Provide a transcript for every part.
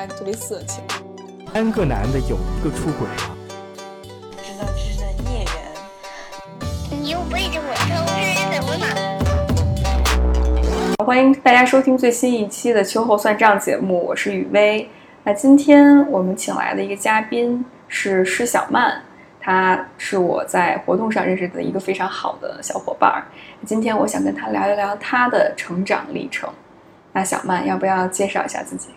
下特别色情。三个男的有一个出轨了。知道这是孽缘。你又背着我偷吃，怎么了？欢迎大家收听最新一期的秋后算账节目，我是雨薇。那今天我们请来的一个嘉宾是施小曼，她是我在活动上认识的一个非常好的小伙伴儿。今天我想跟她聊一聊她的成长历程。那小曼，要不要介绍一下自己？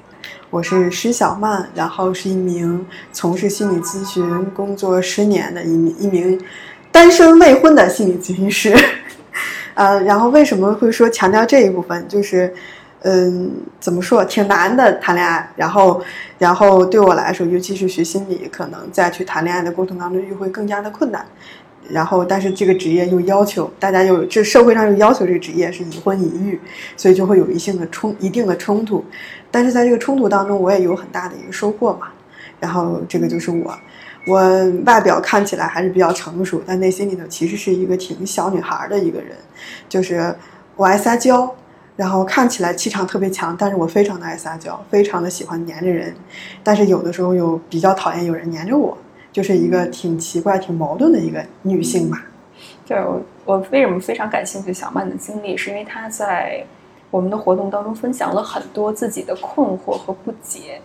我是施小曼，然后是一名从事心理咨询工作十年的一名一名单身未婚的心理咨询师。呃，然后为什么会说强调这一部分？就是，嗯，怎么说，挺难的谈恋爱。然后，然后对我来说，尤其是学心理，可能在去谈恋爱的过程当中又会更加的困难。然后，但是这个职业又要求大家有这社会上又要求这个职业是已婚已育，所以就会有一性的冲一定的冲突。但是在这个冲突当中，我也有很大的一个收获嘛。然后这个就是我，我外表看起来还是比较成熟，但内心里头其实是一个挺小女孩的一个人，就是我爱撒娇，然后看起来气场特别强，但是我非常的爱撒娇，非常的喜欢黏着人，但是有的时候又比较讨厌有人黏着我，就是一个挺奇怪、挺矛盾的一个女性吧。就是我，我为什么非常感兴趣小曼的经历，是因为她在我们的活动当中分享了很多自己的困惑和不解。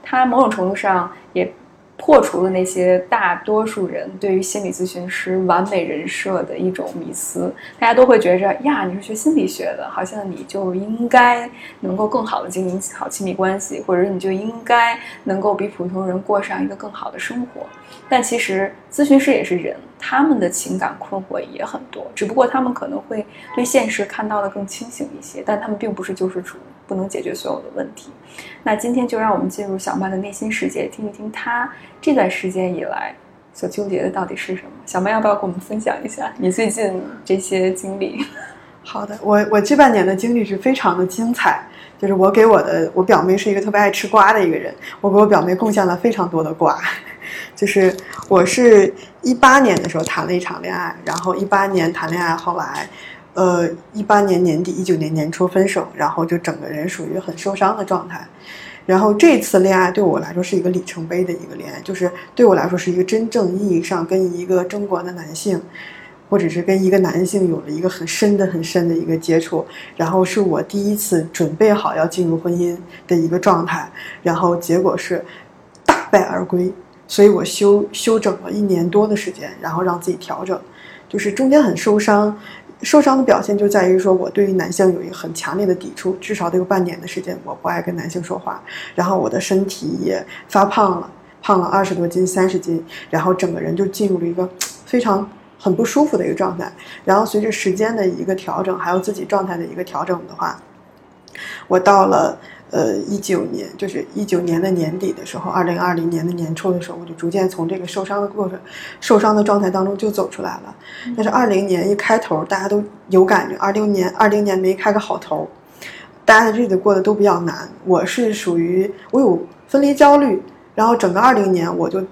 他某种程度上也破除了那些大多数人对于心理咨询师完美人设的一种迷思。大家都会觉着呀，你是学心理学的，好像你就应该能够更好的经营好亲密关系，或者你就应该能够比普通人过上一个更好的生活。但其实咨询师也是人，他们的情感困惑也很多，只不过他们可能会对现实看到的更清醒一些，但他们并不是救世主，不能解决所有的问题。那今天就让我们进入小曼的内心世界，听一听她这段时间以来所纠结的到底是什么。小曼要不要跟我们分享一下你最近这些经历？好的，我我这半年的经历是非常的精彩，就是我给我的我表妹是一个特别爱吃瓜的一个人，我给我表妹贡献了非常多的瓜，就是我是一八年的时候谈了一场恋爱，然后一八年谈恋爱，后来，呃，一八年年底一九年年初分手，然后就整个人属于很受伤的状态。然后这次恋爱对我来说是一个里程碑的一个恋爱，就是对我来说是一个真正意义上跟一个中国的男性。或者是跟一个男性有了一个很深的、很深的一个接触，然后是我第一次准备好要进入婚姻的一个状态，然后结果是大败而归，所以我休休整了一年多的时间，然后让自己调整，就是中间很受伤，受伤的表现就在于说我对于男性有一个很强烈的抵触，至少得有半年的时间，我不爱跟男性说话，然后我的身体也发胖了，胖了二十多斤、三十斤，然后整个人就进入了一个 非常。很不舒服的一个状态，然后随着时间的一个调整，还有自己状态的一个调整的话，我到了呃一九年，就是一九年的年底的时候，二零二零年的年初的时候，我就逐渐从这个受伤的过程、受伤的状态当中就走出来了。但是二零年一开头，大家都有感觉，二零年二零年没开个好头，大家的日子过得都比较难。我是属于我有分离焦虑，然后整个二零年我就。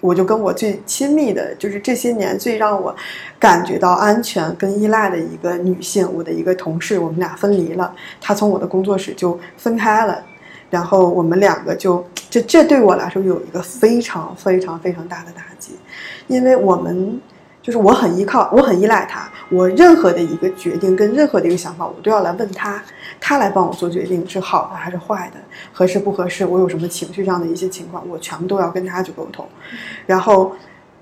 我就跟我最亲密的，就是这些年最让我感觉到安全跟依赖的一个女性，我的一个同事，我们俩分离了。她从我的工作室就分开了，然后我们两个就这这对我来说有一个非常非常非常大的打击，因为我们就是我很依靠，我很依赖她，我任何的一个决定跟任何的一个想法，我都要来问她，他来帮我做决定是好的还是坏的，合适不合适，我有什么情绪上的一些情况，我全部都要跟他去沟通。然后，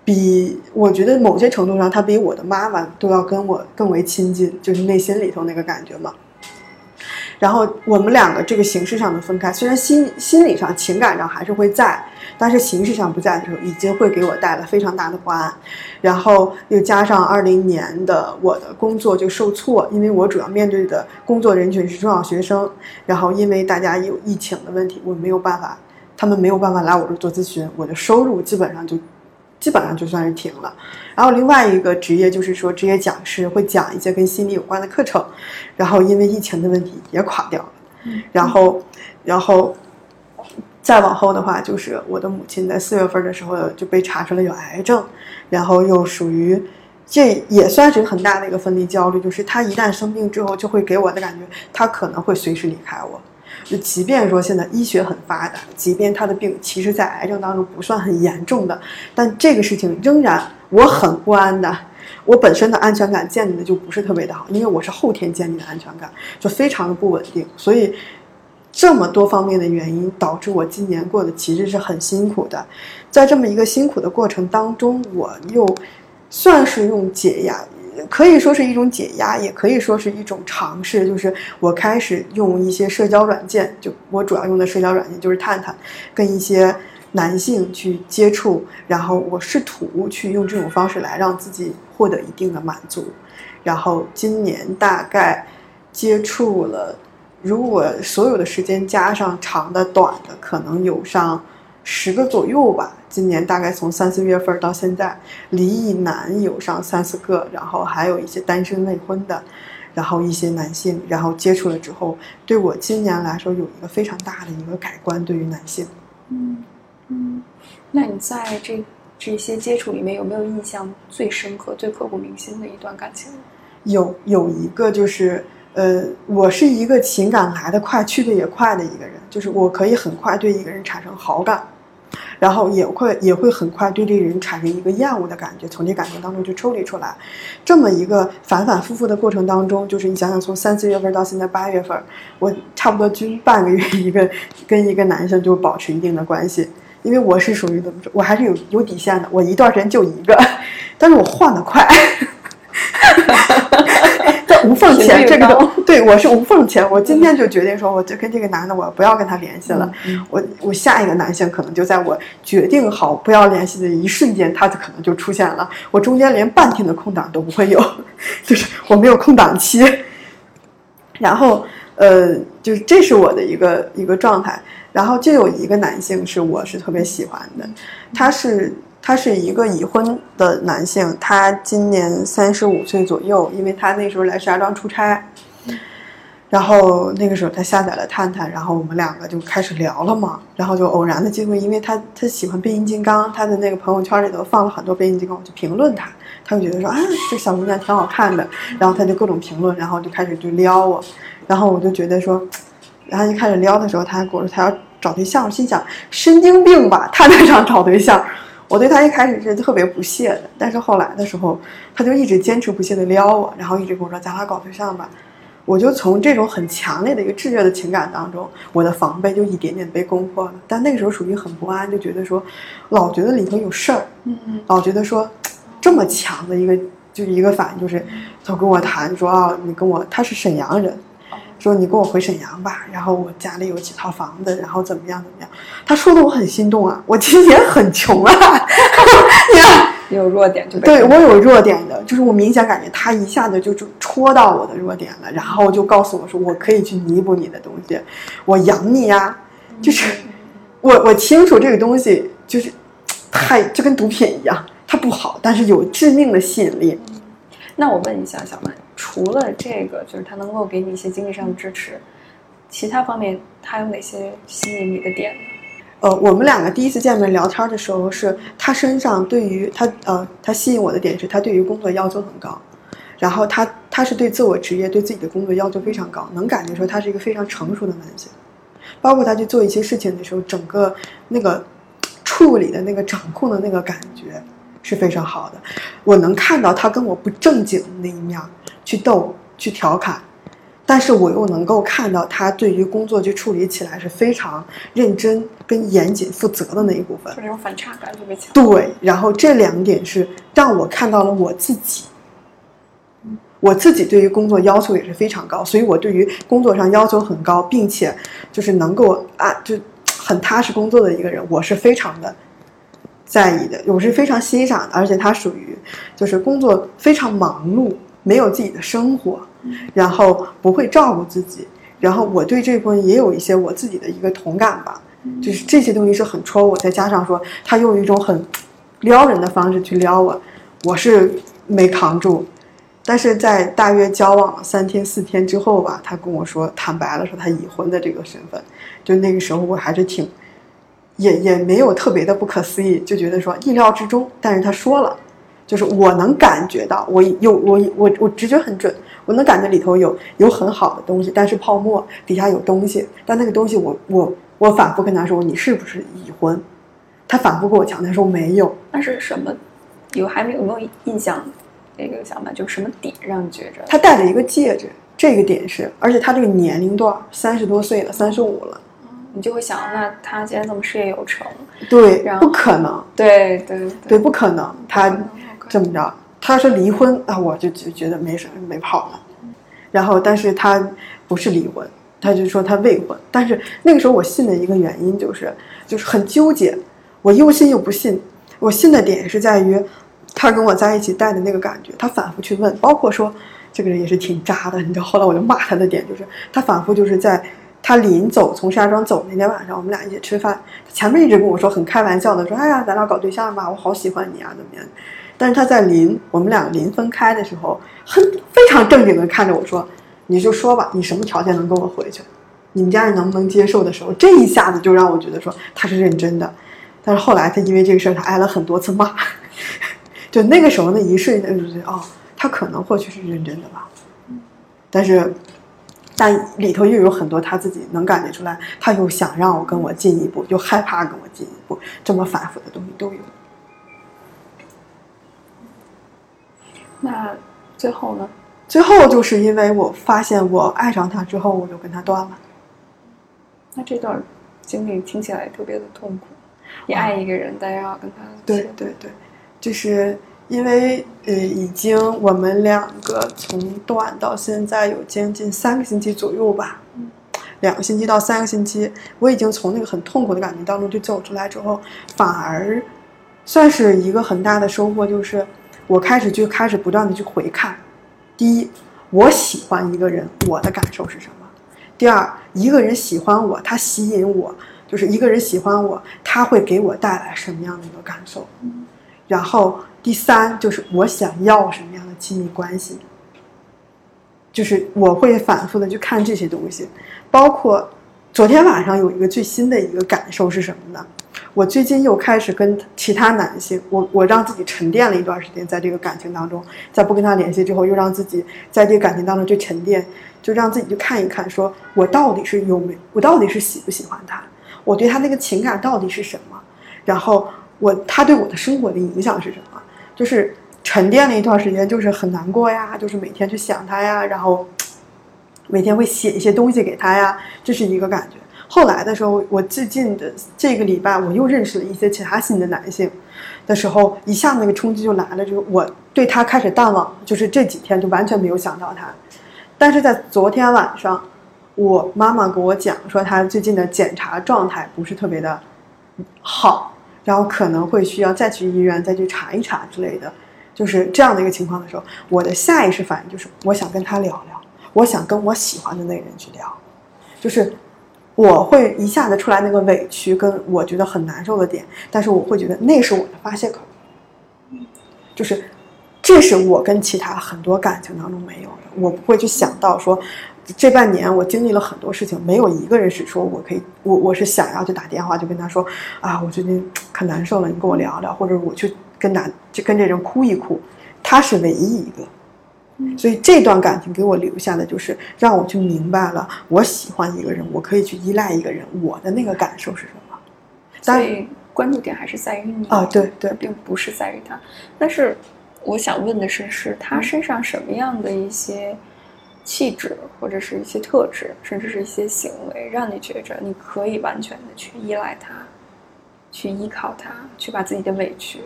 比我觉得某些程度上，他比我的妈妈都要跟我更为亲近，就是内心里头那个感觉嘛。然后我们两个这个形式上的分开，虽然心心理上、情感上还是会在，但是形式上不在的时候，已经会给我带来非常大的不安。然后又加上二零年的我的工作就受挫，因为我主要面对的工作人群是中小学生，然后因为大家有疫情的问题，我没有办法。他们没有办法来我这做咨询，我的收入基本上就，基本上就算是停了。然后另外一个职业就是说职业讲师，会讲一些跟心理有关的课程，然后因为疫情的问题也垮掉了。然后，然后再往后的话，就是我的母亲在四月份的时候就被查出来有癌症，然后又属于，这也算是很大的一个分离焦虑，就是她一旦生病之后，就会给我的感觉，她可能会随时离开我。就即便说现在医学很发达，即便她的病其实在癌症当中不算很严重的，但这个事情仍然我很不安的。我本身的安全感建立的就不是特别的好，因为我是后天建立的安全感，就非常的不稳定，所以这么多方面的原因导致我今年过得其实是很辛苦的。在这么一个辛苦的过程当中，我又算是用解压，可以说是一种解压，也可以说是一种尝试，就是我开始用一些社交软件，就我主要用的社交软件就是探探，跟一些男性去接触，然后我试图去用这种方式来让自己获得一定的满足。然后今年大概接触了，如果所有的时间加上长的、短的，可能有上十个左右吧。今年大概从三四月份到现在，离异男有上三四个，然后还有一些单身未婚的，然后一些男性，然后接触了之后，对我今年来说有一个非常大的一个改观，对于男性。嗯嗯，那你在这这些接触里面有没有印象最深刻、最刻骨铭心的一段感情？有有一个就是，呃，我是一个情感来得快去得也快的一个人，就是我可以很快对一个人产生好感，然后也会也会很快对这个人产生一个厌恶的感觉，从这感情当中去抽离出来。这么一个反反复复的过程当中，就是你想想，从三四月份到现在八月份，我差不多均半个月一个跟一个男生就保持一定的关系。因为我是属于怎么着，我还是有有底线的，我一段时间就一个，但是我换的快。在无缝前，这个都 对我是无缝前。我今天就决定说，我就跟这个男的，我不要跟他联系了。我我下一个男性可能就在我决定好不要联系的一瞬间，他就可能就出现了。我中间连半天的空档都不会有，就是我没有空档期。然后呃，就是这是我的一个一个状态。然后就有一个男性是我是特别喜欢的，他是他是一个已婚的男性，他今年三十五岁左右，因为他那时候来石家庄出差，然后那个时候他下载了探探，然后我们两个就开始聊了嘛，然后就偶然的机会，因为他他喜欢变形金刚，他的那个朋友圈里头放了很多变形金刚，我就评论他，他就觉得说啊这小姑娘挺好看的，然后他就各种评论，然后就开始就撩我，然后我就觉得说。然后一开始撩的时候，他还跟我说他要找对象，心想神经病吧，探探上找对象。我对他一开始是特别不屑的，但是后来的时候，他就一直坚持不懈的撩我，然后一直跟我说咱俩搞对象吧。我就从这种很强烈的一个炙热的情感当中，我的防备就一点点被攻破了。但那个时候属于很不安，就觉得说，老觉得里头有事儿，嗯老觉得说这么强的一个就是一个反应，就是他跟我谈说啊，你跟我他是沈阳人，说你跟我回沈阳吧，然后我家里有几套房子，然后怎么样怎么样。他说的我很心动啊，我其实也很穷啊，你看。有弱点就对我有弱点的，就是我明显感觉他一下子就就戳到我的弱点了，然后就告诉我说我可以去弥补你的东西，我养你呀、就是我我清楚这个东西就是太就跟毒品一样，它不好，但是有致命的吸引力。那我问一下小曼，除了这个，就是他能够给你一些经济上的支持，其他方面他有哪些吸引你的点？呃，我们两个第一次见面聊天的时候，是他身上对于他呃，他吸引我的点是他对于工作要求很高，然后他他是对自我职业、对自己的工作要求非常高，能感觉出他是一个非常成熟的男性，包括他去做一些事情的时候，整个那个处理的那个掌控的那个感觉是非常好的。我能看到他跟我不正经的那一面，去逗、去调侃，但是我又能够看到他对于工作去处理起来是非常认真、跟严谨、负责的那一部分就。这种反差感特别强。对，然后这两点是让我看到了我自己。我自己对于工作要求也是非常高，所以我对于工作上要求很高，并且就是能够啊，就很踏实工作的一个人，我是非常的在意的，我是非常欣赏的。而且他属于就是工作非常忙碌，没有自己的生活，然后不会照顾自己，然后我对这部分也有一些我自己的一个同感吧，就是这些东西是很戳我，再加上说他用一种很撩人的方式去撩我，我是没扛住。但是在大约交往了三天四天之后吧，他跟我说坦白了，说他已婚的这个身份，就那个时候我还是挺，也也没有特别的不可思议，就觉得说意料之中。但是他说了，就是我能感觉到，我有我我我直觉很准，我能感觉里头有有很好的东西，但是泡沫底下有东西，但那个东西我我我反复跟他说你是不是已婚，他反复跟我强调说没有，那是什么？有还没有没有印象？那个想法就是什么点让你觉着？他戴了一个戒指，这个点是，而且他这个年龄段三十多岁了，三十五了，你就会想，那他既然这么事业有成，对然，后不可能，对对对，不可能，他这么着，他说离婚啊，我就就觉得没什么，没跑了。然后，但是他不是离婚，他就说他未婚。但是那个时候我信的一个原因就是，就是很纠结，我又信又不信。我信的点是在于，他跟我在一起带的那个感觉，他反复去问，包括说这个人也是挺渣的，你知道。后来我就骂他的点就是，他反复就是在他临走从石家庄走那天晚上，我们俩一起吃饭，他前面一直跟我说很开玩笑的说，哎呀，咱俩搞对象吧，我好喜欢你啊，怎么样？但是他在临我们俩临分开的时候，很非常正经的看着我说：“你就说吧，你什么条件能跟我回去？你们家人能不能接受？”的时候，这一下子就让我觉得说他是认真的。但是后来他因为这个事儿，他挨了很多次骂。就那个时候那一瞬间，就觉得哦，他可能或许是认真的吧。但是，但里头又有很多他自己能感觉出来，他又想让我跟我进一步，又害怕跟我进一步，这么反复的东西都有。那最后呢？最后就是因为我发现我爱上他之后，我就跟他断了。那这段经历听起来特别的痛苦。你爱一个人，但要跟他对对对，就是因为呃，已经我们两个从断到现在有将近三个星期左右吧，两个星期到三个星期，我已经从那个很痛苦的感觉当中就走出来之后，反而算是一个很大的收获，就是我开始就开始不断的去回看，第一，我喜欢一个人，我的感受是什么？第二，一个人喜欢我，他吸引我。就是一个人喜欢我，他会给我带来什么样的一个感受？然后第三就是我想要什么样的亲密关系？就是我会反复的去看这些东西，包括昨天晚上有一个最新的一个感受是什么呢？我最近又开始跟其他男性，我我让自己沉淀了一段时间，在这个感情当中，在不跟他联系之后，又让自己在这个感情当中去沉淀，就让自己去看一看，说我到底是有没，我到底是喜不喜欢他？我对他那个情感到底是什么？然后我他对我的生活的影响是什么？就是沉淀了一段时间，就是很难过呀，就是每天去想他呀，然后每天会写一些东西给他呀，这是一个感觉。后来的时候，我最近的这个礼拜，我又认识了一些其他新的男性的时候，一下子那个冲击就来了，就是我对他开始淡忘，就是这几天就完全没有想到他。但是在昨天晚上。我妈妈给我讲说，她最近的检查状态不是特别的好，然后可能会需要再去医院再去查一查之类的，就是这样的一个情况的时候，我的下意识反应就是我想跟他聊聊，我想跟我喜欢的那个人去聊，就是我会一下子出来那个委屈跟我觉得很难受的点，但是我会觉得那是我的发泄口，就是这是我跟其他很多感情当中没有的，我不会去想到说。这半年我经历了很多事情，没有一个人是说我可以，我我是想要去打电话就跟他说啊，我最近可难受了，你跟我聊聊，或者我去跟男就跟这人哭一哭，他是唯一一个，所以这段感情给我留下的就是让我去明白了，我喜欢一个人，我可以去依赖一个人，我的那个感受是什么？所以关注点还是在于你啊，对对，并不是在于他。但是我想问的是，是他身上什么样的一些？气质或者是一些特质，甚至是一些行为，让你觉着你可以完全的去依赖他，去依靠他，去把自己的委屈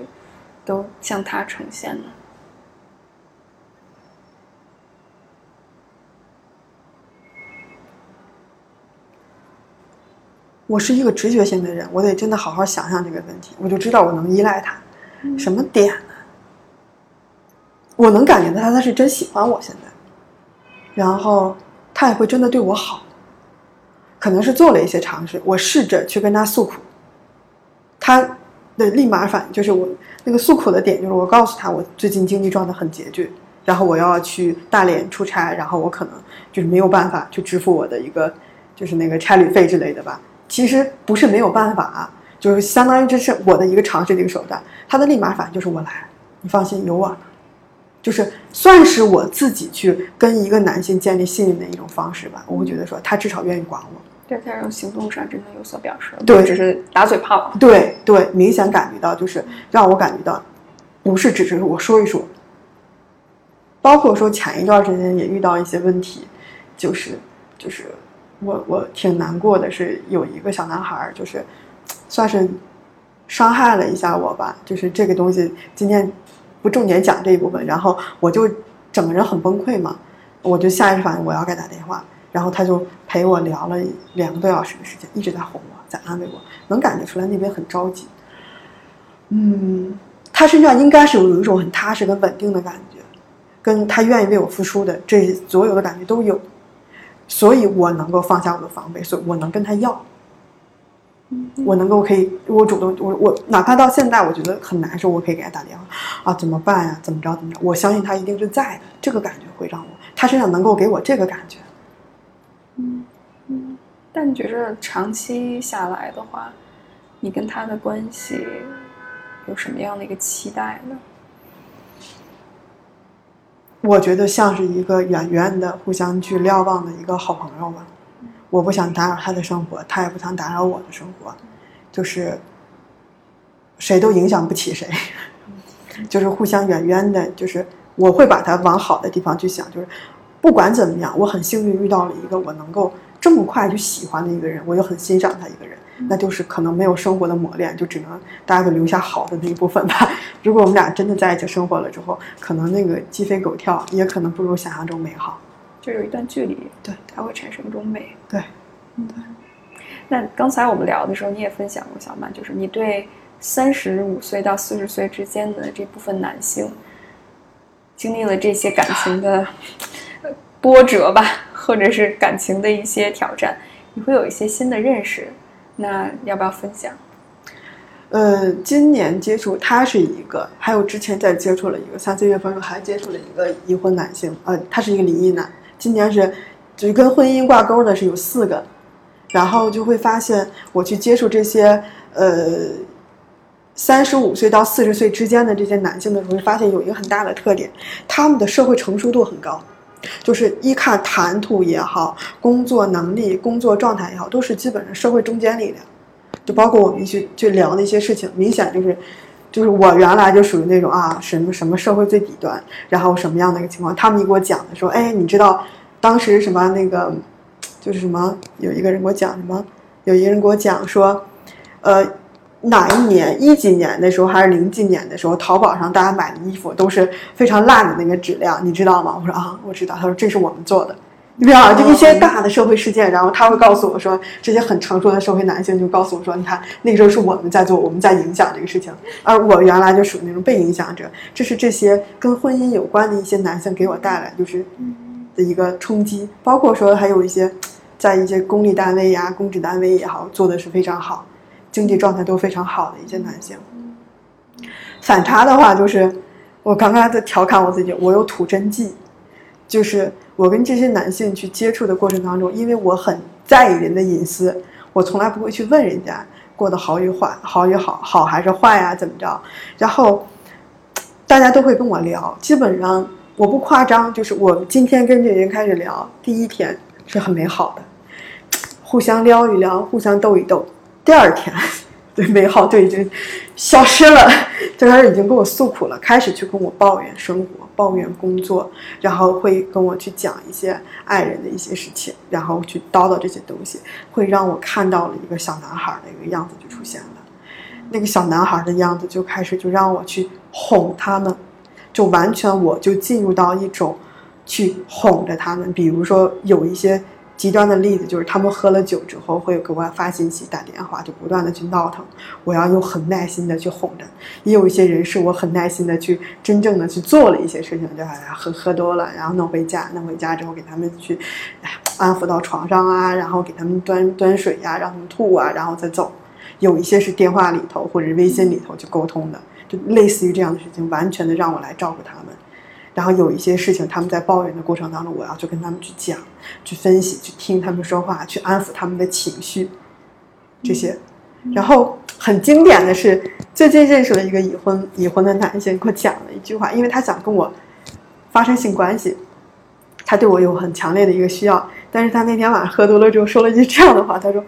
都向他呈现呢？我是一个直觉型的人，我得真的好好想想这个问题，我就知道我能依赖他。什么点呢？我能感觉到他，他是真喜欢我现在。然后他也会真的对我好，可能是做了一些尝试。我试着去跟他诉苦，他的立马反应就是我那个诉苦的点就是我告诉他我最近经济状态很拮据，然后我要去大连出差，然后我可能就是没有办法去支付我的一个就是那个差旅费之类的吧。其实不是没有办法，就是相当于这是我的一个尝试的一个手段。他的立马反应就是我来，你放心，有我呢。就是算是我自己去跟一个男性建立信任的一种方式吧。我会觉得说，他至少愿意管我。对，在这种行动上真的有所表示，对只是打嘴炮。对对，明显感觉到就是让我感觉到，不是只是我说一说。包括说前一段时间也遇到一些问题，就是就是我我挺难过的是有一个小男孩儿，就是算是伤害了一下我吧，就是这个东西今天不重点讲这一部分，然后我就整个人很崩溃嘛，我就下意识反应我要给他打电话，然后他就陪我聊了两个多小时的时间，一直在哄我，在安慰我，能感觉出来那边很着急。嗯，他身上应该是有一种很踏实跟稳定的感觉，跟他愿意为我付出的这所有的感觉都有，所以我能够放下我的防备，所以我能跟他要。我能够可以，我主动，我我哪怕到现在我觉得很难受，我可以给他打电话啊，怎么办呀？怎么着怎么着？我相信他一定是在的，这个感觉会让我他身上能够给我这个感觉。但你觉着长期下来的话，你跟他的关系有什么样的一个期待呢？我觉得像是一个远远的互相去瞭望的一个好朋友吧。我不想打扰他的生活，他也不想打扰我的生活，就是谁都影响不起谁，就是互相远远的，就是我会把他往好的地方去想，就是不管怎么样，我很幸运遇到了一个我能够这么快就喜欢的一个人，我又很欣赏他一个人，那就是可能没有生活的磨练，就只能大家就留下好的那一部分吧。如果我们俩真的在一起生活了之后，可能那个鸡飞狗跳，也可能不如想象中美好。就有一段距离，对，它会产生一种美。对，那刚才我们聊的时候，你也分享过小曼，就是你对三十五岁到四十岁之间的这部分男性，经历了这些感情的呃波折吧，或者是感情的一些挑战，你会有一些新的认识。那要不要分享？呃，今年接触他是一个，还有之前再接触了一个，三四月份时候还接触了一个已婚男性，呃，他是一个离异男。今年是就跟婚姻挂钩的是有四个，然后就会发现我去接触这些呃三十五岁到四十岁之间的这些男性的时候，会发现有一个很大的特点，他们的社会成熟度很高，就是一看谈吐也好，工作能力、工作状态也好，都是基本上社会中坚力量。就包括我们去去聊的一些事情，明显就是，就是我原来就属于那种啊什么什么社会最底端，然后什么样的一个情况，他们一给我讲的说，哎，你知道当时什么那个，就是什么有一个人给我讲什么，有一个人给我讲说，呃，哪一年一几年的时候还是零几年的时候，淘宝上大家买的衣服都是非常烂的那个质量，你知道吗？我说啊，我知道。他说这是我们做的。你知道，就一些大的社会事件，然后他会告诉我说，这些很成熟的社会男性就告诉我说，你看那个时候是我们在做，我们在影响这个事情，而我原来就属于那种被影响者。这是这些跟婚姻有关的一些男性给我带来就是的一个冲击，包括说还有一些在一些公立单位呀、公职单位也好，做的是非常好，经济状态都非常好的一些男性。反差的话，就是我刚刚在调侃我自己，我有吐真剂，就是我跟这些男性去接触的过程当中，因为我很在意人的隐私，我从来不会去问人家过得好与坏，好与好，好还是坏呀、怎么着。然后大家都会跟我聊，基本上我不夸张，就是我今天跟这人开始聊，第一天是很美好的，互相撩一撩，互相逗一逗，第二天。对美好就已经消失了，就开始已经跟我诉苦了，开始去跟我抱怨生活、抱怨工作，然后会跟我去讲一些爱人的一些事情，然后去叨叨这些东西，会让我看到了一个小男孩的一个样子就出现了。那个小男孩的样子就开始就让我去哄他们，就完全我就进入到一种去哄着他们。比如说有一些极端的例子，就是他们喝了酒之后会给我发信息、打电话，就不断的去闹腾，我要用很耐心的去哄着。也有一些人是我很耐心的去真正的去做了一些事情，就哎呀喝喝多了，然后弄回家，弄回家之后给他们去，安抚到床上啊，然后给他们端端水呀、让他们吐啊，然后再走。有一些是电话里头或者微信里头去沟通的，就类似于这样的事情，完全的让我来照顾他们。然后有一些事情，他们在抱怨的过程当中，我要去跟他们去讲、去分析、去听他们说话、去安抚他们的情绪，这些。然后很经典的是，最近认识了一个已婚已婚的男性，给我讲了一句话，因为他想跟我发生性关系，他对我有很强烈的一个需要，但是他那天晚上喝多了之后说了一句这样的话，他说。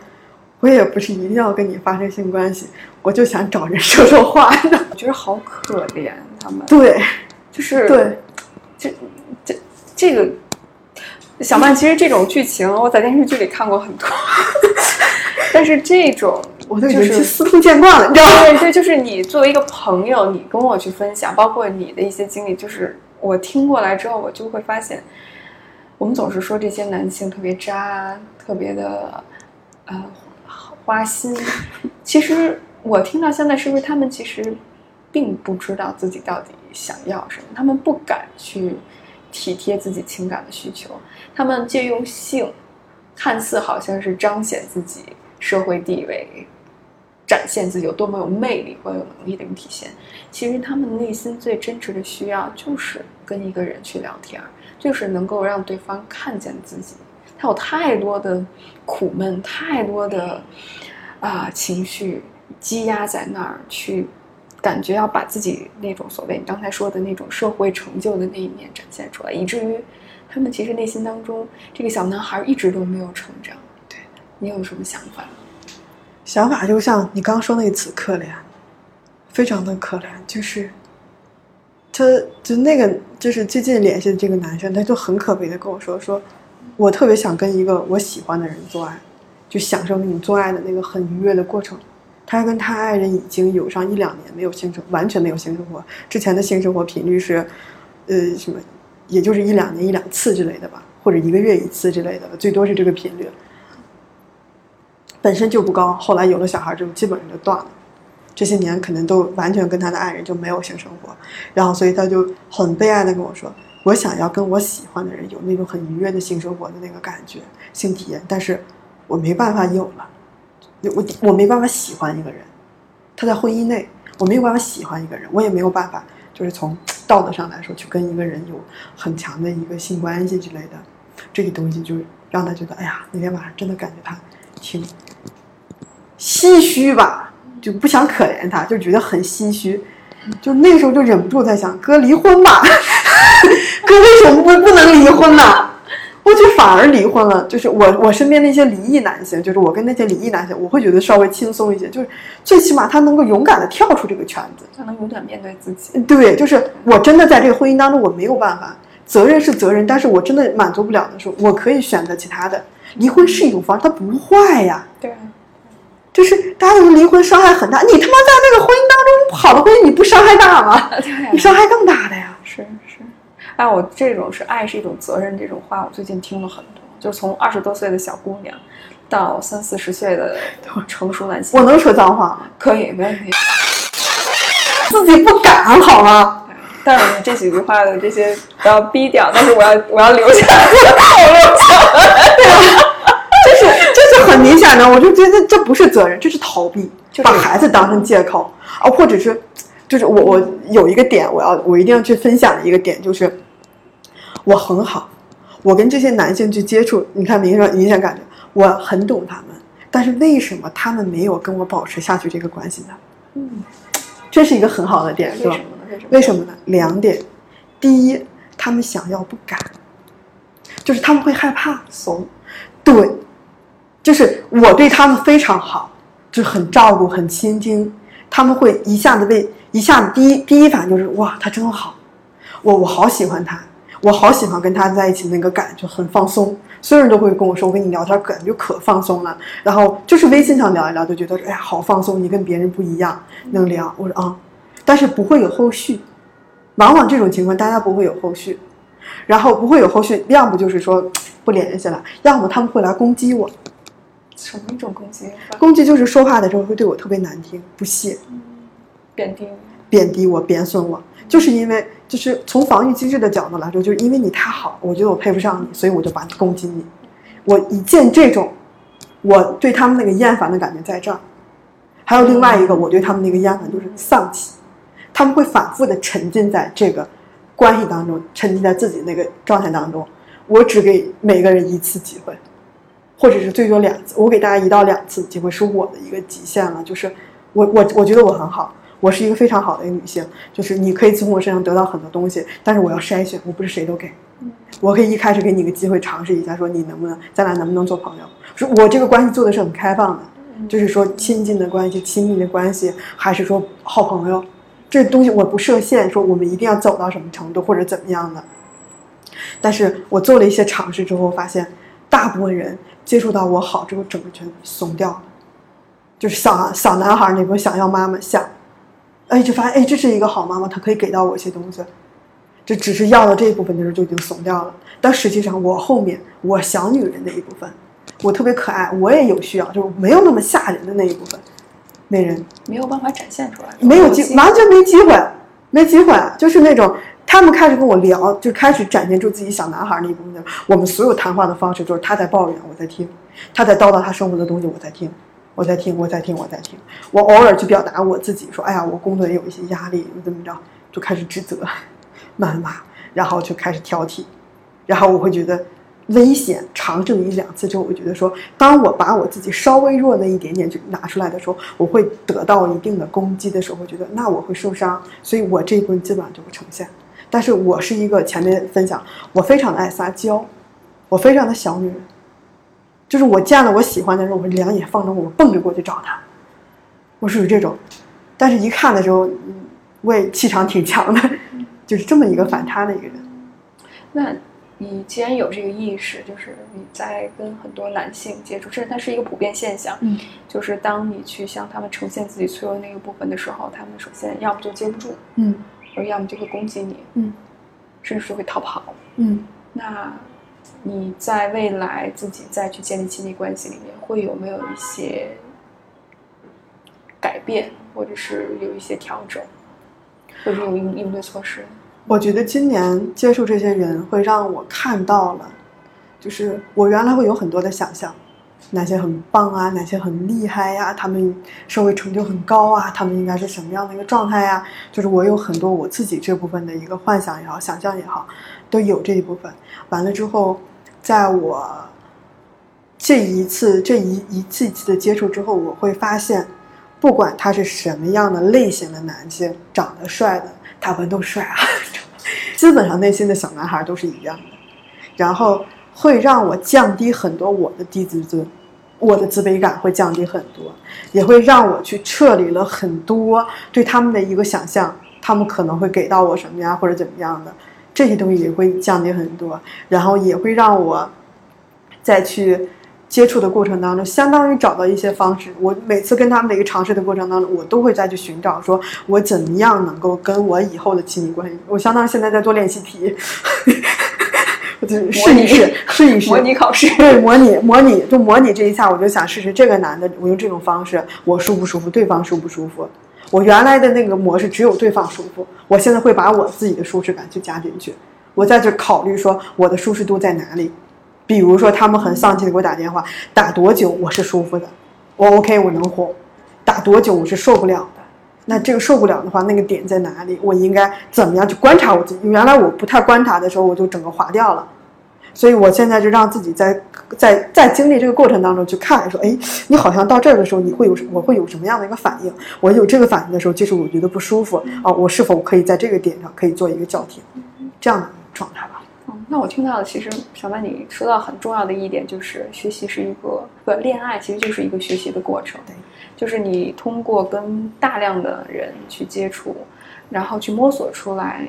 我也不是一定要跟你发生性关系，我就想找人说说话呢。我觉得好可怜他们，对，就是对，这这这个小曼，其实这种剧情我在电视剧里看过很多，但是这种我都已经就是司空见惯了，你知道吗？对对，就是你作为一个朋友，你跟我去分享，包括你的一些经历，就是我听过来之后，我就会发现，我们总是说这些男性特别渣，特别的呃花心。其实我听到现在，是不是他们其实并不知道自己到底想要什么，他们不敢去体贴自己情感的需求，他们借用性，看似好像是彰显自己社会地位。展现自己有多么有魅力或有能力的一个体现。其实他们内心最真实的需要就是跟一个人去聊天，就是能够让对方看见自己。他有太多的苦闷，太多的啊、情绪积压在那儿，去感觉要把自己那种所谓你刚才说的那种社会成就的那一面展现出来，以至于他们其实内心当中这个小男孩一直都没有成长。对你有什么想法？想法就像你刚刚说那词“可怜”，非常的可怜。就是他，就那个，就是最近联系的这个男生，他就很可悲的跟我说：“说我特别想跟一个我喜欢的人做爱，就享受那种做爱的那个很愉悦的过程。”他跟他爱人已经有上一两年没有性生，完全没有性生活。之前的性生活频率是，呃，什么，也就是一两年一两次之类的吧，或者一个月一次之类的，最多是这个频率。本身就不高，后来有了小孩之后，基本上就断了。这些年可能都完全跟他的爱人就没有性生活，然后所以他就很悲哀的跟我说：“我想要跟我喜欢的人有那种很愉悦的性生活的那个感觉、性体验，但是我没办法有了，我我没办法喜欢一个人。他在婚姻内，我没有办法喜欢一个人，我也没有办法，就是从道德上来说去跟一个人有很强的一个性关系之类的，这个东西就让他觉得，哎呀，那天晚上真的感觉他挺唏嘘吧，就不想可怜他，就觉得很唏嘘。就那时候就忍不住在想，哥离婚吧，哥为什么不不能离婚呢？我就反而离婚了。就是我我身边那些离异男性，就是我跟那些离异男性，我会觉得稍微轻松一些，就是最起码他能够勇敢的跳出这个圈子。他能勇敢面对自己。对，就是我真的在这个婚姻当中，我没有办法，责任是责任，但是我真的满足不了的时候，我可以选择其他的。离婚是一种方式，它不坏呀。对，就是大家都说离婚伤害很大，你他妈在那个婚姻当中好的婚姻，你不伤害大吗？你伤害更大的呀。是是，哎，我这种是爱是一种责任这种话，我最近听了很多，就是从二十多岁的小姑娘到三四十岁的成熟男性，我能说脏话吗？可以没问题。自己不敢好吗？但是这几句话的这些不要逼掉，但是我要我要留下来，我留下来。这是这是很明显的，我就觉得这不是责任，这是逃避，就是把孩子当成借口啊，或者是，就是我我有一个点，我要我一定要去分享的一个点就是，我很好，我跟这些男性去接触，你看明显明显感觉我很懂他们，但是为什么他们没有跟我保持下去这个关系呢？嗯，这是一个很好的点，是吧为什？么呢？两点，第一，他们想要不敢，就是他们会害怕怂，对，就是我对他们非常好，就是很照顾、很倾听，他们会一下子被一下子第一第一反应就是哇，他真好，我我好喜欢他，我好喜欢跟他在一起那个感觉很放松，所有人都会跟我说，我跟你聊天感觉可放松了，然后就是微信上聊一聊，就觉得哎呀好放松，你跟别人不一样，能聊。我说啊，但是不会有后续，往往这种情况大家不会有后续，然后不会有后续，要么就是说不联系了，要么他们会来攻击我，什么一种攻击？攻击就是说话的时候会对我特别难听，不屑，贬低。贬低我，贬损我，就是因为就是从防御机制的角度来说，就是因为你太好，我觉得我配不上你，所以我就把你攻击你。我一见这种，我对他们那个厌烦的感觉在这儿。还有另外一个，我对他们那个厌烦就是丧气，他们会反复的沉浸在这个关系当中，沉浸在自己那个状态当中。我只给每个人一次机会，或者是最多两次。我给大家一到两次机会是我的一个极限了，就是我我我觉得我很好，我是一个非常好的一个女性，就是你可以从我身上得到很多东西，但是我要筛选，我不是谁都给。我可以一开始给你个机会尝试一下，说你能不能，咱俩能不能做朋友？说我这个关系做的是很开放的，就是说亲近的关系、亲密的关系，还是说好朋友，这东西我不设限，说我们一定要走到什么程度或者怎么样的。但是我做了一些尝试之后，发现大部分人接触到我好之后，整个全怂掉了，就是小小男孩那种想要妈妈想，哎，就发现哎，这是一个好妈妈，她可以给到我一些东西。这只是要了这一部分的时候就已经怂掉了，但实际上我后面我小女人那一部分，我特别可爱，我也有需要，就是没有那么吓人的那一部分，那人没有办法展现出来，没有机，完全没机会，没机会，就是那种他们开始跟我聊，就开始展现出自己小男孩那一部分。我们所有谈话的方式就是他在抱怨，我在听；他在叨叨他生活的东西，我在听，我在听，我在听，我在听。我偶尔去表达我自己，说：“哎呀，我工作也有一些压力，怎么着？”就开始指责。谩骂，然后就开始挑剔，然后我会觉得危险。尝试了一两次之后，我觉得说，当我把我自己稍微弱的一点点就拿出来的时候，我会得到一定的攻击的时候，我觉得那我会受伤，所以我这一部分基本上就会呈现。但是我是一个前面分享，我非常的爱撒娇，我非常的小女人，就是我见了我喜欢的人，我两眼放着我蹦着过去找他，我属于这种。但是一看的时候，我也气场挺强的。就是这么一个反差的一个人。那你既然有这个意识，就是你在跟很多男性接触，这它是一个普遍现象。嗯，就是当你去向他们呈现自己脆弱那个部分的时候，他们首先要么就接不住，嗯，而要么就会攻击你，嗯，甚至是会逃跑。嗯，那你在未来自己再去建立亲密关系里面，会有没有一些改变，或者是有一些调整？或者有应应对措施。我觉得今年接触这些人会让我看到了，就是我原来会有很多的想象，哪些很棒啊，哪些很厉害呀，他们社会成就很高啊，他们应该是什么样的一个状态呀？就是我有很多我自己这部分的一个幻想也好，想象也好，都有这一部分。完了之后，在我这一次这一一次一次的接触之后，我会发现。不管他是什么样的类型的男性，长得帅的，他们都帅啊。基本上内心的小男孩都是一样的，然后会让我降低很多我的低自尊，我的自卑感会降低很多，也会让我去撤离了很多对他们的一个想象，他们可能会给到我什么呀，或者怎么样的，这些东西也会降低很多，然后也会让我再去。接触的过程当中，相当于找到一些方式。我每次跟他们的一个尝试的过程当中，我都会再去寻找，说我怎么样能够跟我以后的亲密关系。我相当于现在在做练习题，就试一试，试一试模拟考试。对，模拟模拟，就模拟这一下，我就想试试这个男的，我用这种方式，我舒不舒服，对方舒不舒服。我原来的那个模式只有对方舒服，我现在会把我自己的舒适感去加进去，我在这考虑说我的舒适度在哪里。比如说，他们很丧气的给我打电话，打多久我是舒服的，我 OK 我能哄，打多久我是受不了的。那这个受不了的话，那个点在哪里？我应该怎么样去观察我自己？原来我不太观察的时候，我就整个划掉了。所以我现在就让自己在在在经历这个过程当中去看，说，哎，你好像到这儿的时候，你会有我会有什么样的一个反应？我有这个反应的时候，就是我觉得不舒服啊，我是否可以在这个点上可以做一个叫停，这样的状态吧。那我听到的，其实小曼你说到很重要的一点，就是学习是一个不恋爱，其实就是一个学习的过程。对，就是你通过跟大量的人去接触，然后去摸索出来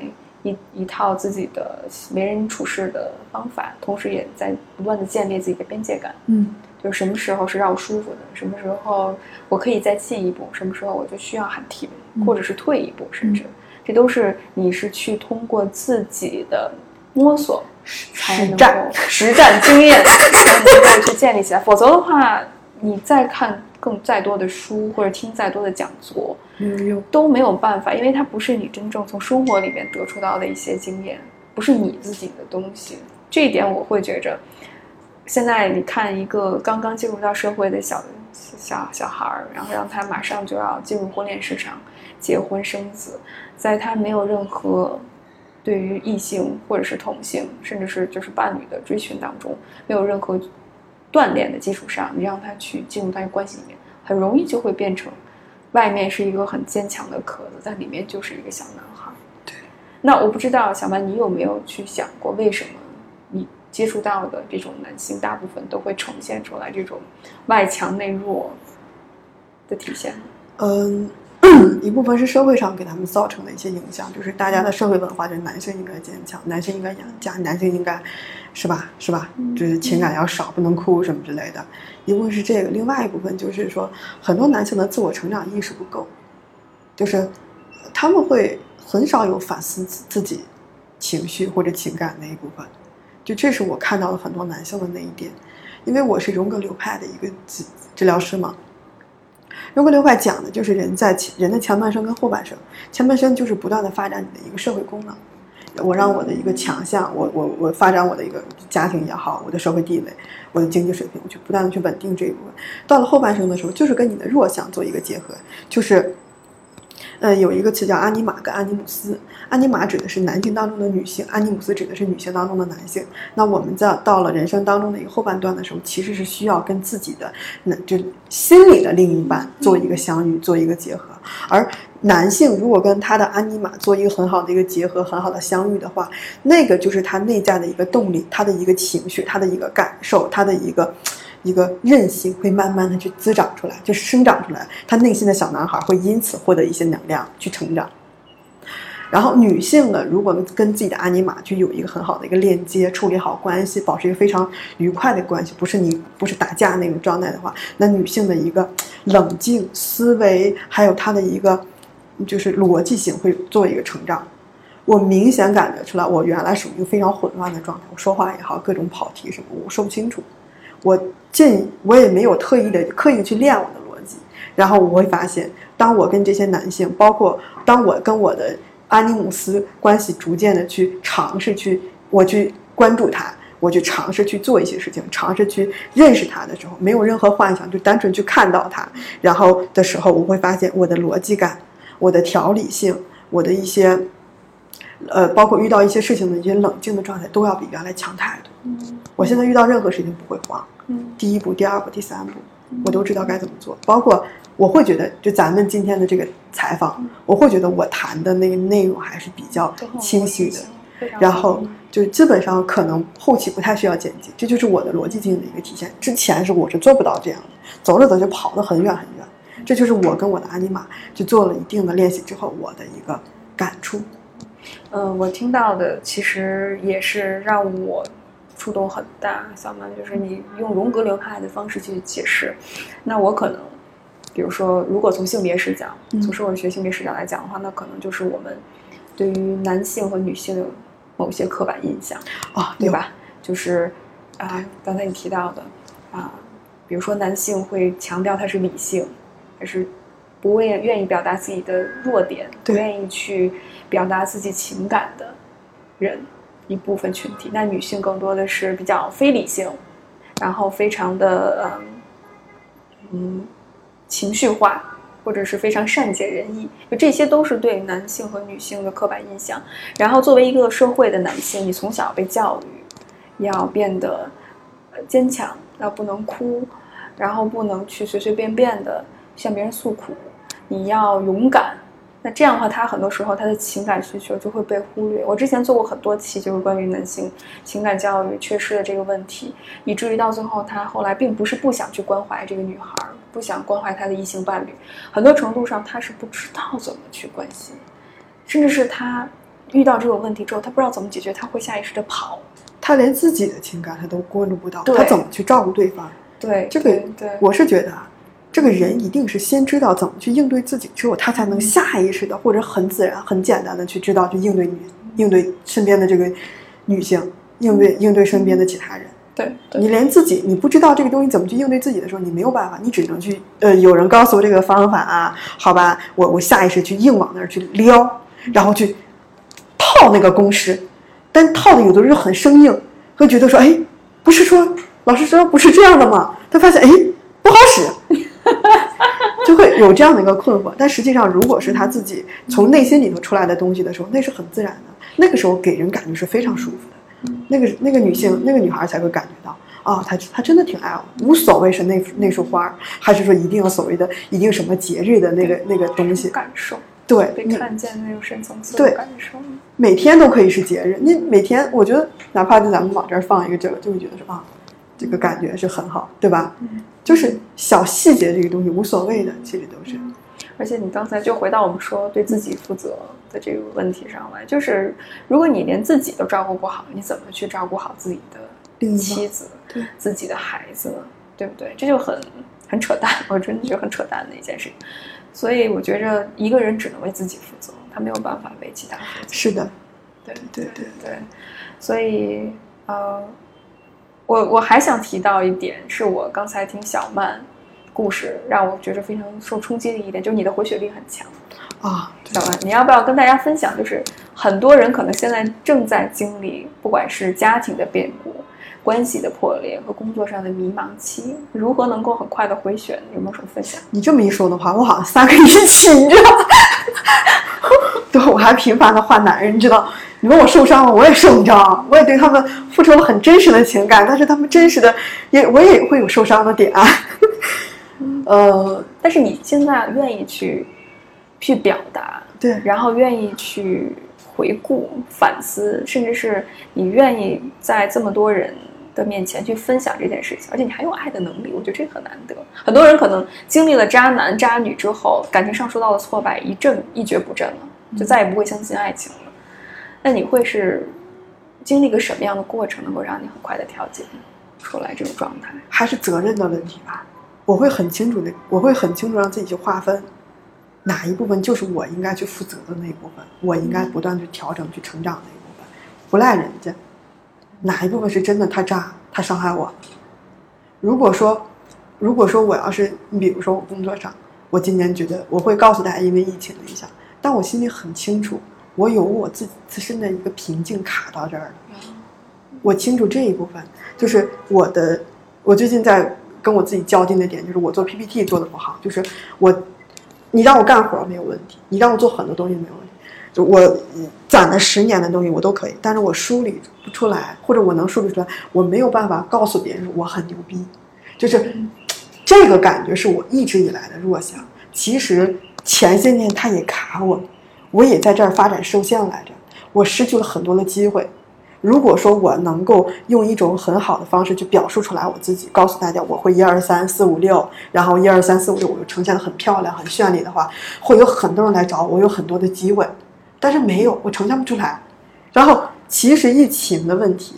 一一套自己的为人处事的方法，同时也在不断的建立自己的边界感。嗯，就是什么时候是让我舒服的，什么时候我可以再进一步，什么时候我就需要喊停，或者是退一步，甚至这都是你是去通过自己的。摸索，才能够实战经验 才能够去建立起来。否则的话，你再看更再多的书或者听再多的讲座，没有用，都没有办法，因为它不是你真正从生活里面得出到的一些经验，不是你自己的东西。这一点我会觉着，现在你看一个刚刚进入到社会的小小小孩儿，然后让他马上就要进入婚恋市场，结婚生子，在他没有任何。对于异性或者是同性，甚至是就是伴侣的追寻当中，没有任何锻炼的基础上，你让他去进入到一个关系里面，很容易就会变成外面是一个很坚强的壳子，在里面就是一个小男孩。对。那我不知道小曼，你有没有去想过，为什么你接触到的这种男性，大部分都会呈现出来这种外强内弱的体现？嗯，一部分是社会上给他们造成的一些影响，就是大家的社会文化，就是男性应该坚强，男性应该养家，男性应该，是吧？是吧？就是情感要少，不能哭什么之类的。一部分是这个，另外一部分就是说，很多男性的自我成长意识不够，就是他们会很少有反思自自己情绪或者情感那一部分。就这是我看到了很多男性的那一点，因为我是荣格流派的一个治治疗师嘛。荣格流派讲的就是人在前人的前半生跟后半生，前半生就是不断的发展你的一个社会功能，我让我的一个强项，我我我发展我的一个家庭也好，我的社会地位，我的经济水平，我去不断的去稳定这一部分。到了后半生的时候，就是跟你的弱项做一个结合，就是。呃，有一个词叫阿尼玛跟阿尼姆斯。阿尼玛指的是男性当中的女性，阿尼姆斯指的是女性当中的男性。那我们在到了人生当中的一个后半段的时候，其实是需要跟自己的那就心里的另一半做一个相遇，做一个结合。而男性如果跟他的阿尼玛做一个很好的一个结合，很好的相遇的话，那个就是他内在的一个动力，他的一个情绪，他的一个感受，他的一个。一个韧性会慢慢的去滋长出来，就是生长出来，他内心的小男孩会因此获得一些能量去成长。然后女性呢，如果跟自己的阿尼玛去有一个很好的一个链接，处理好关系，保持一个非常愉快的关系，不是你不是打架那种状态的话，那女性的一个冷静思维，还有她的一个就是逻辑性会做一个成长。我明显感觉出来，我原来属于一个非常混乱的状态，我说话也好，各种跑题什么，我说不清楚。我进我也没有特意的刻意去练我的逻辑，然后我会发现，当我跟这些男性，包括当我跟我的阿尼姆斯关系逐渐的去尝试去，我去关注他，我去尝试去做一些事情，尝试去认识他的时候，没有任何幻想，就单纯去看到他，然后的时候，我会发现我的逻辑感、我的条理性、我的一些，呃，包括遇到一些事情的一些冷静的状态，都要比原来强太多。我现在遇到任何事情不会慌，嗯第一步、第二步、第三步，我都知道该怎么做。包括我会觉得，就咱们今天的这个采访，我会觉得我谈的那个内容还是比较清晰的，然后就基本上可能后期不太需要剪辑，这就是我的逻辑性的一个体现。之前是我是做不到这样的，走着走就跑得很远很远，这就是我跟我的阿尼玛就做了一定的练习之后我的一个感触。嗯，我听到的其实也是让我触动很大。小曼，就是你用荣格流派的方式去解释，那我可能，比如说，如果从性别视角，嗯从社会学性别视角来讲的话，那可能就是我们对于男性和女性的某些刻板印象，啊，对？吧？就是啊，刚才你提到的啊，比如说男性会强调他是理性，还是不愿愿意表达自己的弱点，不愿意去表达自己情感的人一部分群体。那女性更多的是比较非理性，然后非常的嗯嗯情绪化，或者是非常善解人意，就这些都是对男性和女性的刻板印象。然后作为一个社会的男性，你从小被教育要变得坚强，要不能哭，然后不能去随随便便的向别人诉苦，你要勇敢。那这样的话，他很多时候他的情感需求就会被忽略。我之前做过很多期，就是关于男性情感教育缺失的这个问题，以至于到最后，他后来并不是不想去关怀这个女孩儿，不想关怀他的异性伴侣，很多程度上他是不知道怎么去关心，甚至是他遇到这种问题之后，他不知道怎么解决，他会下意识的跑。他连自己的情感他都关注不到，他怎么去照顾对方？对，这个对对，我是觉得啊，这个人一定是先知道怎么去应对自己，之后他才能下意识的或者很自然、很简单的去知道去应对你、应对身边的这个女性，应对应对身边的其他人。对对你连自己你不知道这个东西怎么去应对自己的时候，你没有办法，你只能去呃，有人告诉我这个方法啊，好吧，我我下意识去硬往那儿去撩，然后去套那个公式，但套的有的时候很生硬，会觉得说，哎，不是说老师说不是这样的吗？他发现哎不好使，就会有这样的一个困惑。但实际上，如果是他自己从内心里头出来的东西的时候，那是很自然的，那个时候给人感觉是非常舒服的。那个那个女性那个女孩才会感觉到，啊，他他真的挺爱我，无所谓是那那束花儿，还是说一定要所谓的一定什么节日的那个那个东西，感受，对，被看见的那种深层次的感受。每天都可以是节日。你每天，我觉得哪怕就咱们往这儿放一个这个，就会觉得说啊，这个感觉是很好，对吧？嗯就是小细节这个东西无所谓的，其实都是。而且你刚才就回到我们说对自己负责的这个问题上来，就是如果你连自己都照顾不好，你怎么去照顾好自己的妻子对、自己的孩子呢？对不对？这就很很扯淡，我真的觉得很扯淡的一件事情。所以我觉着一个人只能为自己负责，他没有办法为其他负责。是的，对对对对，所以呃，我我还想提到一点，是我刚才听小曼故事让我觉得非常受冲击的一点，就是你的回血力很强。啊，小曼，你要不要跟大家分享？就是很多人可能现在正在经历，不管是家庭的变故、关系的破裂和工作上的迷茫期，如何能够很快的回旋？有没有什么分享？你这么一说的话，我好像三个一起，你知道吗？对，我还频繁的换男人，你知道？你问我受伤了，我也受伤，我也对他们付出了很真实的情感，但是他们真实的也我也会有受伤的点。呃，但是你现在愿意去去表达，对，然后愿意去回顾、反思，甚至是你愿意在这么多人的面前去分享这件事情，而且你还有爱的能力，我觉得这很难得。很多人可能经历了渣男渣女之后，感情上受到了挫败，一阵一蹶不振了，就再也不会相信爱情了。那你会是经历个什么样的过程，能够让你很快的调节出来这种状态？还是责任的问题吧。我会很清楚的，我会很清楚让自己去划分，哪一部分就是我应该去负责的那一部分，我应该不断去调整、去成长的一部分，不赖人家。哪一部分是真的他渣，他伤害我？如果说，如果说我要是，你比如说我工作上，我今年觉得我会告诉大家，因为疫情的影响，但我心里很清楚，我有我自己自身的一个瓶颈卡到这儿了。我清楚这一部分，就是我的，我最近在跟我自己较劲的点，就是我做 PPT 做的不好，就是我，你让我干活没有问题，你让我做很多东西没有问题，就我攒了十年的东西我都可以，但是我梳理不出来，或者我能梳理出来，我没有办法告诉别人我很牛逼，就是这个感觉是我一直以来的弱项。其实前些年他也卡我，我也在这儿发展受限来着，我失去了很多的机会。如果说我能够用一种很好的方式去表述出来我自己，告诉大家我会一二三四五六，然后一二三四五六，我就呈现的很漂亮、很绚丽的话，会有很多人来找，我有很多的机会，但是没有，我呈现不出来。然后其实疫情的问题，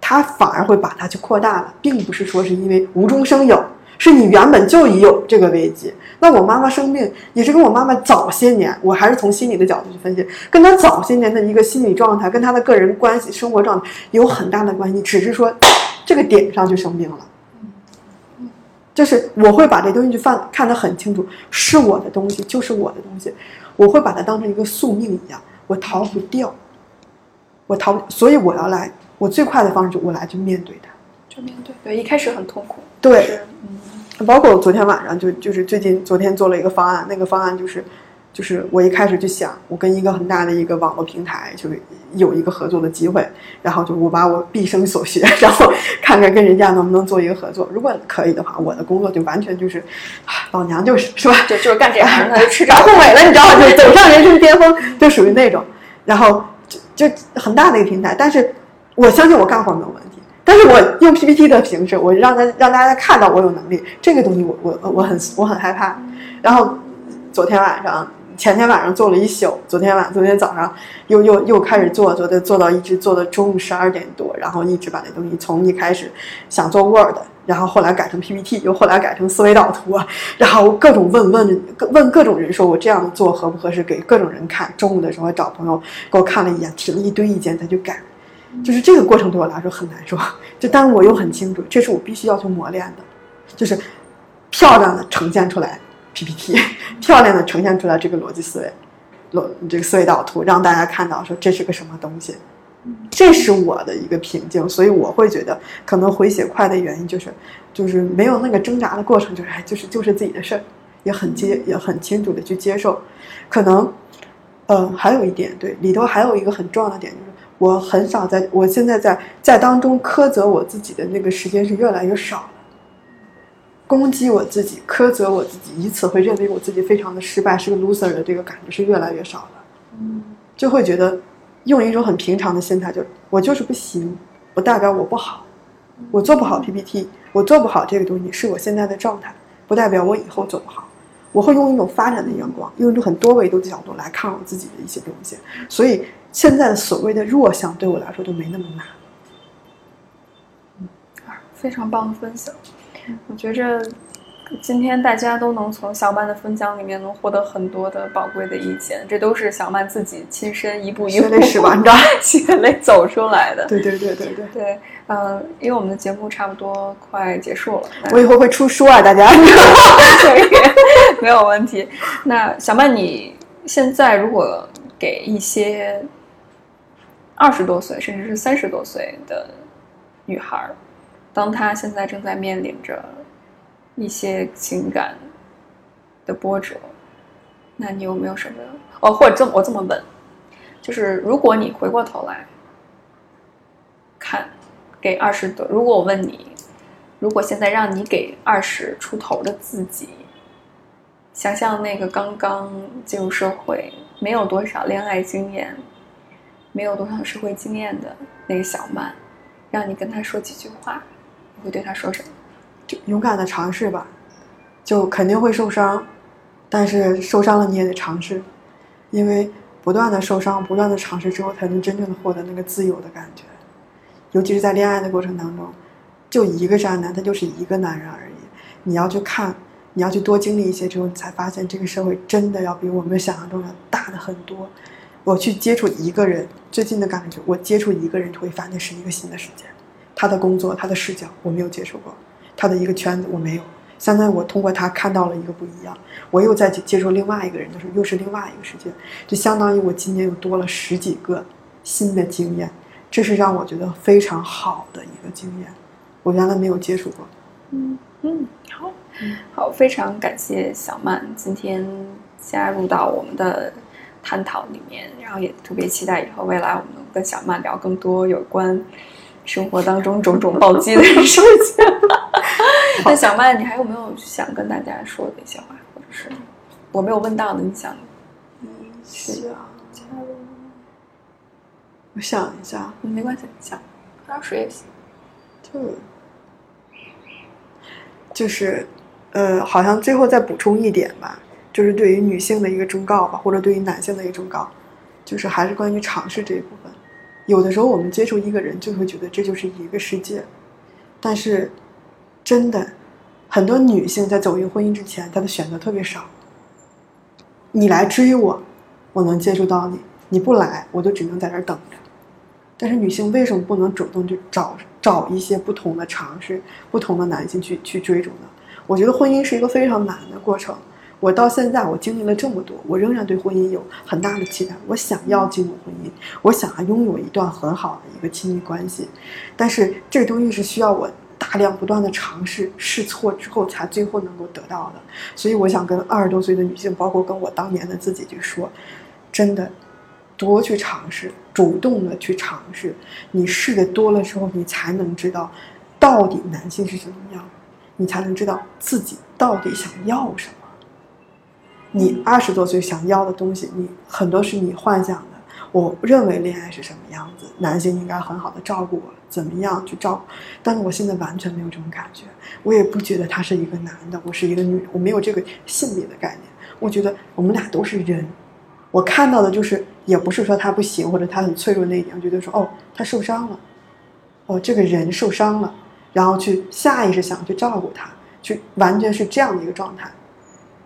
它反而会把它去扩大了，并不是说是因为无中生有，是你原本就已有这个危机。那我妈妈生病也是跟我妈妈早些年，我还是从心理的角度去分析，跟她早些年的一个心理状态，跟她的个人关系、生活状态有很大的关系，只是说这个点上就生病了。就是我会把这东西去放看得很清楚，是我的东西就是我的东西，我会把它当成一个宿命一样，我逃不掉，我逃，所以我要来，我最快的方式就我来去面对它。就面对，对，一开始很痛苦，对。嗯。包括我昨天晚上就就是最近昨天做了一个方案，那个方案就是就是我一开始就想，我跟一个很大的一个网络平台就有一个合作的机会，然后就我把我毕生所学，然后看看跟人家能不能做一个合作，如果可以的话，我的工作就完全就是啊老娘就是是吧？就就是干这行的，就吃着后尾了，你知道吗？就走上人生巅峰，就属于那种，然后就就很大的一个平台，但是我相信我干活没有问题。但是我用 PPT 的形式，我让他让大家看到我有能力，这个东西我我我很我很害怕。然后昨天晚上、前天晚上做了一宿，昨天晚昨天早上又又又开始做，做的做到一直做到中午十二点多，然后一直把那东西从一开始想做 Word，然后后来改成 PPT，又后来改成思维导图，然后各种问问问各种人说我这样做合不合适，给各种人看。中午的时候找朋友给我看了一眼，提了一堆意见，他就改。就是这个过程对我来说很难受，就但我又很清楚，这是我必须要去磨练的，就是漂亮的呈现出来 PPT，漂亮的呈现出来这个逻辑思维，逻这个思维导图，让大家看到说这是个什么东西，这是我的一个瓶颈，所以我会觉得可能回血快的原因就是，就是没有那个挣扎的过程，就是哎，就是就是自己的事儿，也很接也很清楚的去接受，可能，呃，还有一点对里头还有一个很重要的点就是。我很少在，我现在在在当中苛责我自己的那个时间是越来越少了。攻击我自己、苛责我自己，以此会认为我自己非常的失败，是个 loser 的这个感觉是越来越少了。嗯就会觉得用一种很平常的心态，就我就是不行，不代表我不好，我做不好 PPT，我做不好这个东西是我现在的状态，不代表我以后做不好。我会用一种发展的眼光，用一种很多维度的角度来看我自己的一些东西，所以现在的所谓的弱项对我来说都没那么难。非常棒的分享。我觉着今天大家都能从小曼的分享里面能获得很多的宝贵的意见，这都是小曼自己亲身一步一血步泪史吧，你知道？血泪走出来的。对对对对对，对，嗯、因为我们的节目差不多快结束了，我以后会出书啊，大家。所以，没有问题。那小曼，你现在如果给一些二十多岁甚至是三十多岁的女孩儿，当他现在正在面临着一些情感的波折，那你有没有什么？哦，或者这么我这么问，就是如果你回过头来看，给二十多，如果我问你，如果现在让你给二十出头的自己，想象那个刚刚进入社会、没有多少恋爱经验、没有多少社会经验的那个小曼，让你跟她说几句话，会对他说什么？就勇敢的尝试吧，就肯定会受伤，但是受伤了你也得尝试，因为不断的受伤、不断的尝试之后，才能真正的获得那个自由的感觉。尤其是在恋爱的过程当中，就一个渣男，他就是一个男人而已。你要去看，你要去多经历一些之后，你才发现这个社会真的要比我们想象中要大的很多。我去接触一个人，最近的感觉，我接触一个人，就会发现是一个新的世界。他的工作，他的视角，我没有接触过。他的一个圈子我没有，相当于我通过他看到了一个不一样，我又再去接触另外一个人的时候，又是另外一个世界，就相当于我今年又多了十几个新的经验，这是让我觉得非常好的一个经验，我原来没有接触过。嗯嗯，好，好，非常感谢小曼今天加入到我们的探讨里面，然后也特别期待以后未来我们能跟小曼聊更多有关生活当中种种暴击的事情。那小曼，你还有没有想跟大家说的一些话，或者是我没有问到的，你想是啊，我想一下，嗯没关系，想喝点水也行。就就是，呃，好像最后再补充一点吧，就是对于女性的一个忠告吧，或者对于男性的一个忠告，就是还是关于尝试这一部分。有的时候我们接触一个人，就会觉得这就是一个世界，但是真的，很多女性在走进婚姻之前，她的选择特别少。你来追我，我能接触到你；你不来，我就只能在这儿等着。但是女性为什么不能主动去找找一些不同的尝试、不同的男性去去追逐呢？我觉得婚姻是一个非常难的过程。我到现在我经历了这么多，我仍然对婚姻有很大的期待。我想要进入婚姻，我想要拥有一段很好的一个亲密关系，但是这个东西是需要我大量不断的尝试、试错之后才最后能够得到的。所以我想跟二十多岁的女性，包括跟我当年的自己去说，真的多去尝试，主动的去尝试。你试的多了之后，你才能知道到底男性是什么样，你才能知道自己到底想要什么。你二十多岁想要的东西，你很多是你幻想的。我认为恋爱是什么样子，男性应该很好的照顾我，怎么样去照顾？但是我现在完全没有这种感觉，我也不觉得他是一个男的，我是一个女人，我没有这个性别的概念。我觉得我们俩都是人，我看到的就是，也不是说他不行或者他很脆弱那一点，我觉得说哦，他受伤了，哦，这个人受伤了，然后去下意识想去照顾他，去完全是这样的一个状态。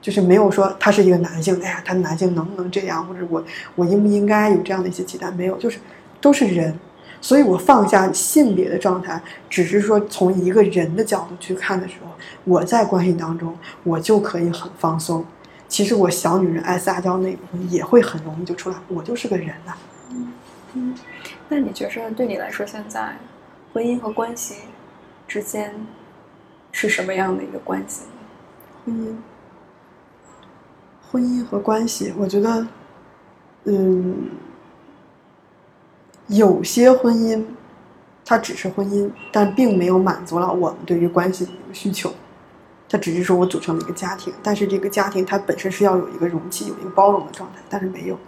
就是没有说他是一个男性，哎呀，他男性能不能这样，或者我我应不应该有这样的一些期待？没有，就是都是人，所以我放下性别的状态，只是说从一个人的角度去看的时候，我在关系当中我就可以很放松。其实我小女人爱撒娇那一部分也会很容易就出来，我就是个人呐、嗯，那你觉得对你来说，现在婚姻和关系之间是什么样的一个关系呢？婚姻，和关系，我觉得，嗯，有些婚姻，它只是婚姻，但并没有满足了我们对于关系的一个需求。它只是说我组成了一个家庭，但是这个家庭它本身是要有一个容器、有一个包容的状态，但是没有。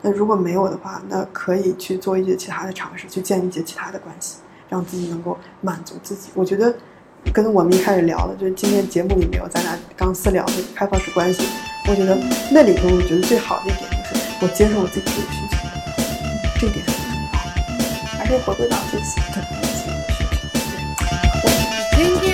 那如果没有的话，那可以去做一些其他的尝试，去建立一些其他的关系，让自己能够满足自己。我觉得跟我们一开始聊的，就是今天节目里面有咱俩刚私聊的开放式关系，我觉得那里头我觉得最好的一点就是我接受我自己这个需求，这点很重要。还是回归到自己的自